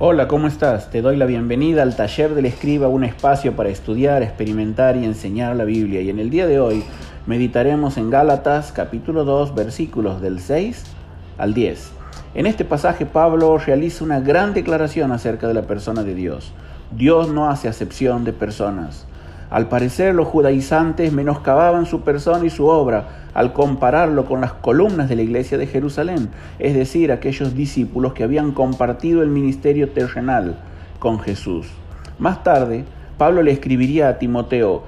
Hola, ¿cómo estás? Te doy la bienvenida al taller del escriba, un espacio para estudiar, experimentar y enseñar la Biblia. Y en el día de hoy meditaremos en Gálatas capítulo 2 versículos del 6 al 10. En este pasaje Pablo realiza una gran declaración acerca de la persona de Dios. Dios no hace acepción de personas. Al parecer los judaizantes menoscababan su persona y su obra al compararlo con las columnas de la iglesia de Jerusalén, es decir, aquellos discípulos que habían compartido el ministerio terrenal con Jesús. Más tarde, Pablo le escribiría a Timoteo,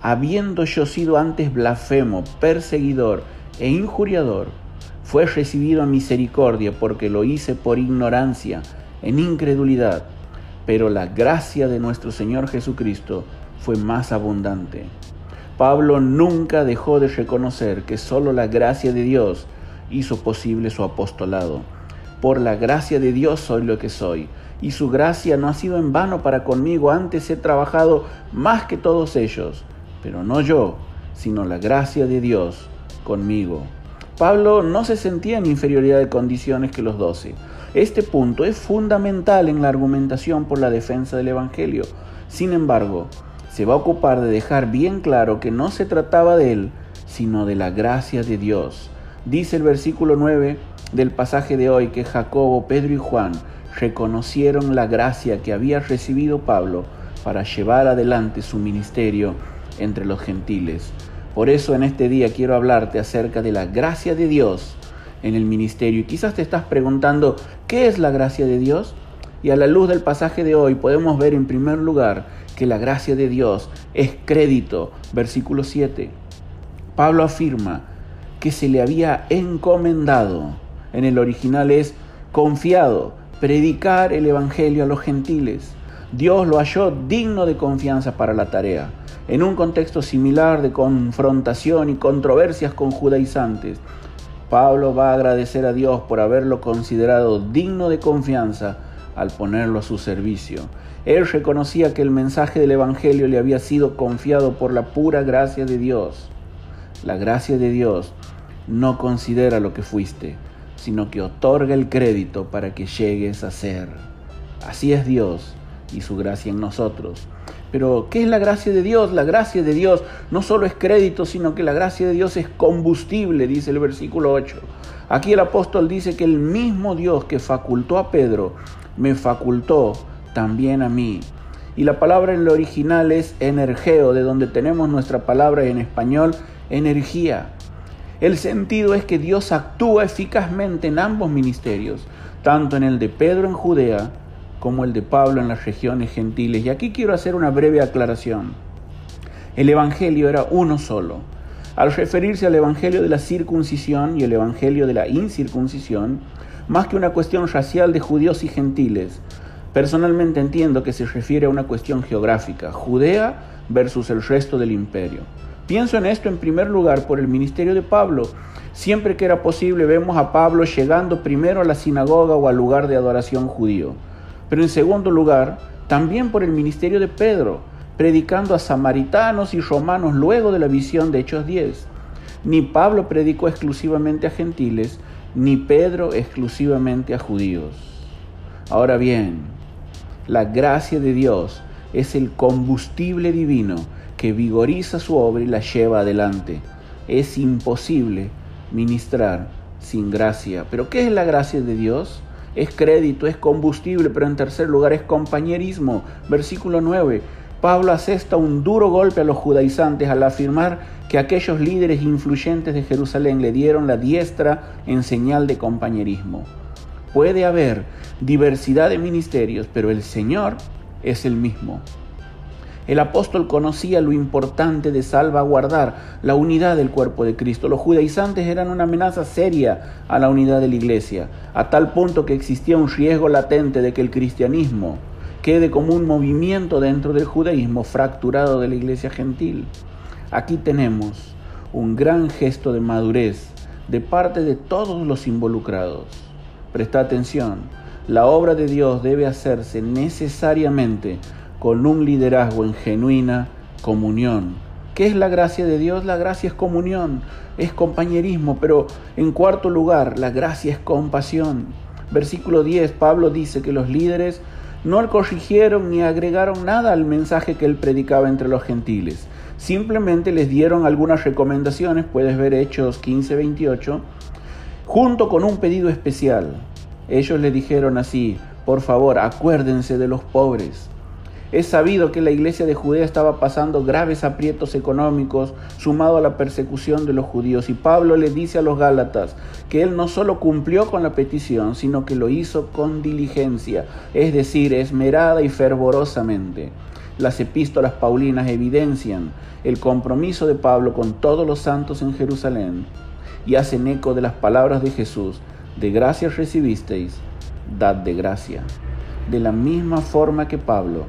habiendo yo sido antes blasfemo, perseguidor e injuriador, fue recibido en misericordia porque lo hice por ignorancia, en incredulidad, pero la gracia de nuestro Señor Jesucristo fue más abundante. Pablo nunca dejó de reconocer que solo la gracia de Dios hizo posible su apostolado. Por la gracia de Dios soy lo que soy, y su gracia no ha sido en vano para conmigo, antes he trabajado más que todos ellos, pero no yo, sino la gracia de Dios conmigo. Pablo no se sentía en inferioridad de condiciones que los doce. Este punto es fundamental en la argumentación por la defensa del Evangelio. Sin embargo, se va a ocupar de dejar bien claro que no se trataba de él, sino de la gracia de Dios. Dice el versículo 9 del pasaje de hoy que Jacobo, Pedro y Juan reconocieron la gracia que había recibido Pablo para llevar adelante su ministerio entre los gentiles. Por eso en este día quiero hablarte acerca de la gracia de Dios en el ministerio. Y quizás te estás preguntando, ¿qué es la gracia de Dios? Y a la luz del pasaje de hoy podemos ver en primer lugar que la gracia de Dios es crédito. Versículo 7. Pablo afirma que se le había encomendado, en el original es confiado, predicar el Evangelio a los gentiles. Dios lo halló digno de confianza para la tarea. En un contexto similar de confrontación y controversias con judaizantes, Pablo va a agradecer a Dios por haberlo considerado digno de confianza al ponerlo a su servicio. Él reconocía que el mensaje del Evangelio le había sido confiado por la pura gracia de Dios. La gracia de Dios no considera lo que fuiste, sino que otorga el crédito para que llegues a ser. Así es Dios y su gracia en nosotros. Pero, ¿qué es la gracia de Dios? La gracia de Dios no solo es crédito, sino que la gracia de Dios es combustible, dice el versículo 8. Aquí el apóstol dice que el mismo Dios que facultó a Pedro me facultó también a mí. Y la palabra en lo original es energeo, de donde tenemos nuestra palabra en español energía. El sentido es que Dios actúa eficazmente en ambos ministerios, tanto en el de Pedro en Judea como el de Pablo en las regiones gentiles. Y aquí quiero hacer una breve aclaración. El Evangelio era uno solo. Al referirse al Evangelio de la circuncisión y el Evangelio de la incircuncisión, más que una cuestión racial de judíos y gentiles. Personalmente entiendo que se refiere a una cuestión geográfica, Judea versus el resto del imperio. Pienso en esto en primer lugar por el ministerio de Pablo. Siempre que era posible vemos a Pablo llegando primero a la sinagoga o al lugar de adoración judío. Pero en segundo lugar, también por el ministerio de Pedro, predicando a samaritanos y romanos luego de la visión de Hechos 10. Ni Pablo predicó exclusivamente a gentiles, ni Pedro exclusivamente a judíos. Ahora bien, la gracia de Dios es el combustible divino que vigoriza su obra y la lleva adelante. Es imposible ministrar sin gracia. Pero ¿qué es la gracia de Dios? Es crédito, es combustible, pero en tercer lugar es compañerismo. Versículo 9. Pablo asesta un duro golpe a los judaizantes al afirmar que aquellos líderes influyentes de Jerusalén le dieron la diestra en señal de compañerismo. Puede haber diversidad de ministerios, pero el Señor es el mismo. El apóstol conocía lo importante de salvaguardar la unidad del cuerpo de Cristo. Los judaizantes eran una amenaza seria a la unidad de la iglesia, a tal punto que existía un riesgo latente de que el cristianismo quede como un movimiento dentro del judaísmo fracturado de la iglesia gentil. Aquí tenemos un gran gesto de madurez de parte de todos los involucrados. Presta atención, la obra de Dios debe hacerse necesariamente con un liderazgo en genuina comunión. ¿Qué es la gracia de Dios? La gracia es comunión, es compañerismo, pero en cuarto lugar, la gracia es compasión. versículo 10, Pablo dice que los líderes no corrigieron ni agregaron nada al mensaje que él predicaba entre los gentiles. Simplemente les dieron algunas recomendaciones, puedes ver Hechos 15, 28, junto con un pedido especial. Ellos le dijeron así, por favor, acuérdense de los pobres, es sabido que la iglesia de Judea estaba pasando graves aprietos económicos sumado a la persecución de los judíos y Pablo le dice a los Gálatas que él no solo cumplió con la petición, sino que lo hizo con diligencia, es decir, esmerada y fervorosamente. Las epístolas paulinas evidencian el compromiso de Pablo con todos los santos en Jerusalén y hacen eco de las palabras de Jesús, de gracia recibisteis, dad de gracia. De la misma forma que Pablo,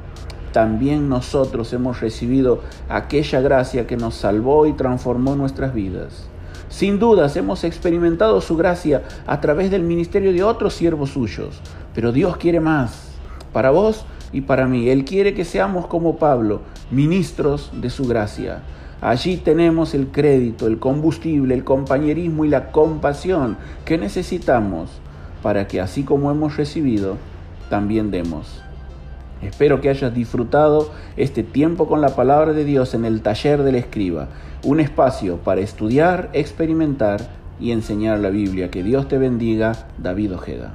también nosotros hemos recibido aquella gracia que nos salvó y transformó nuestras vidas. Sin dudas hemos experimentado su gracia a través del ministerio de otros siervos suyos, pero Dios quiere más para vos y para mí. Él quiere que seamos como Pablo, ministros de su gracia. Allí tenemos el crédito, el combustible, el compañerismo y la compasión que necesitamos para que así como hemos recibido, también demos. Espero que hayas disfrutado este tiempo con la palabra de Dios en el taller del escriba, un espacio para estudiar, experimentar y enseñar la Biblia. Que Dios te bendiga, David Ojeda.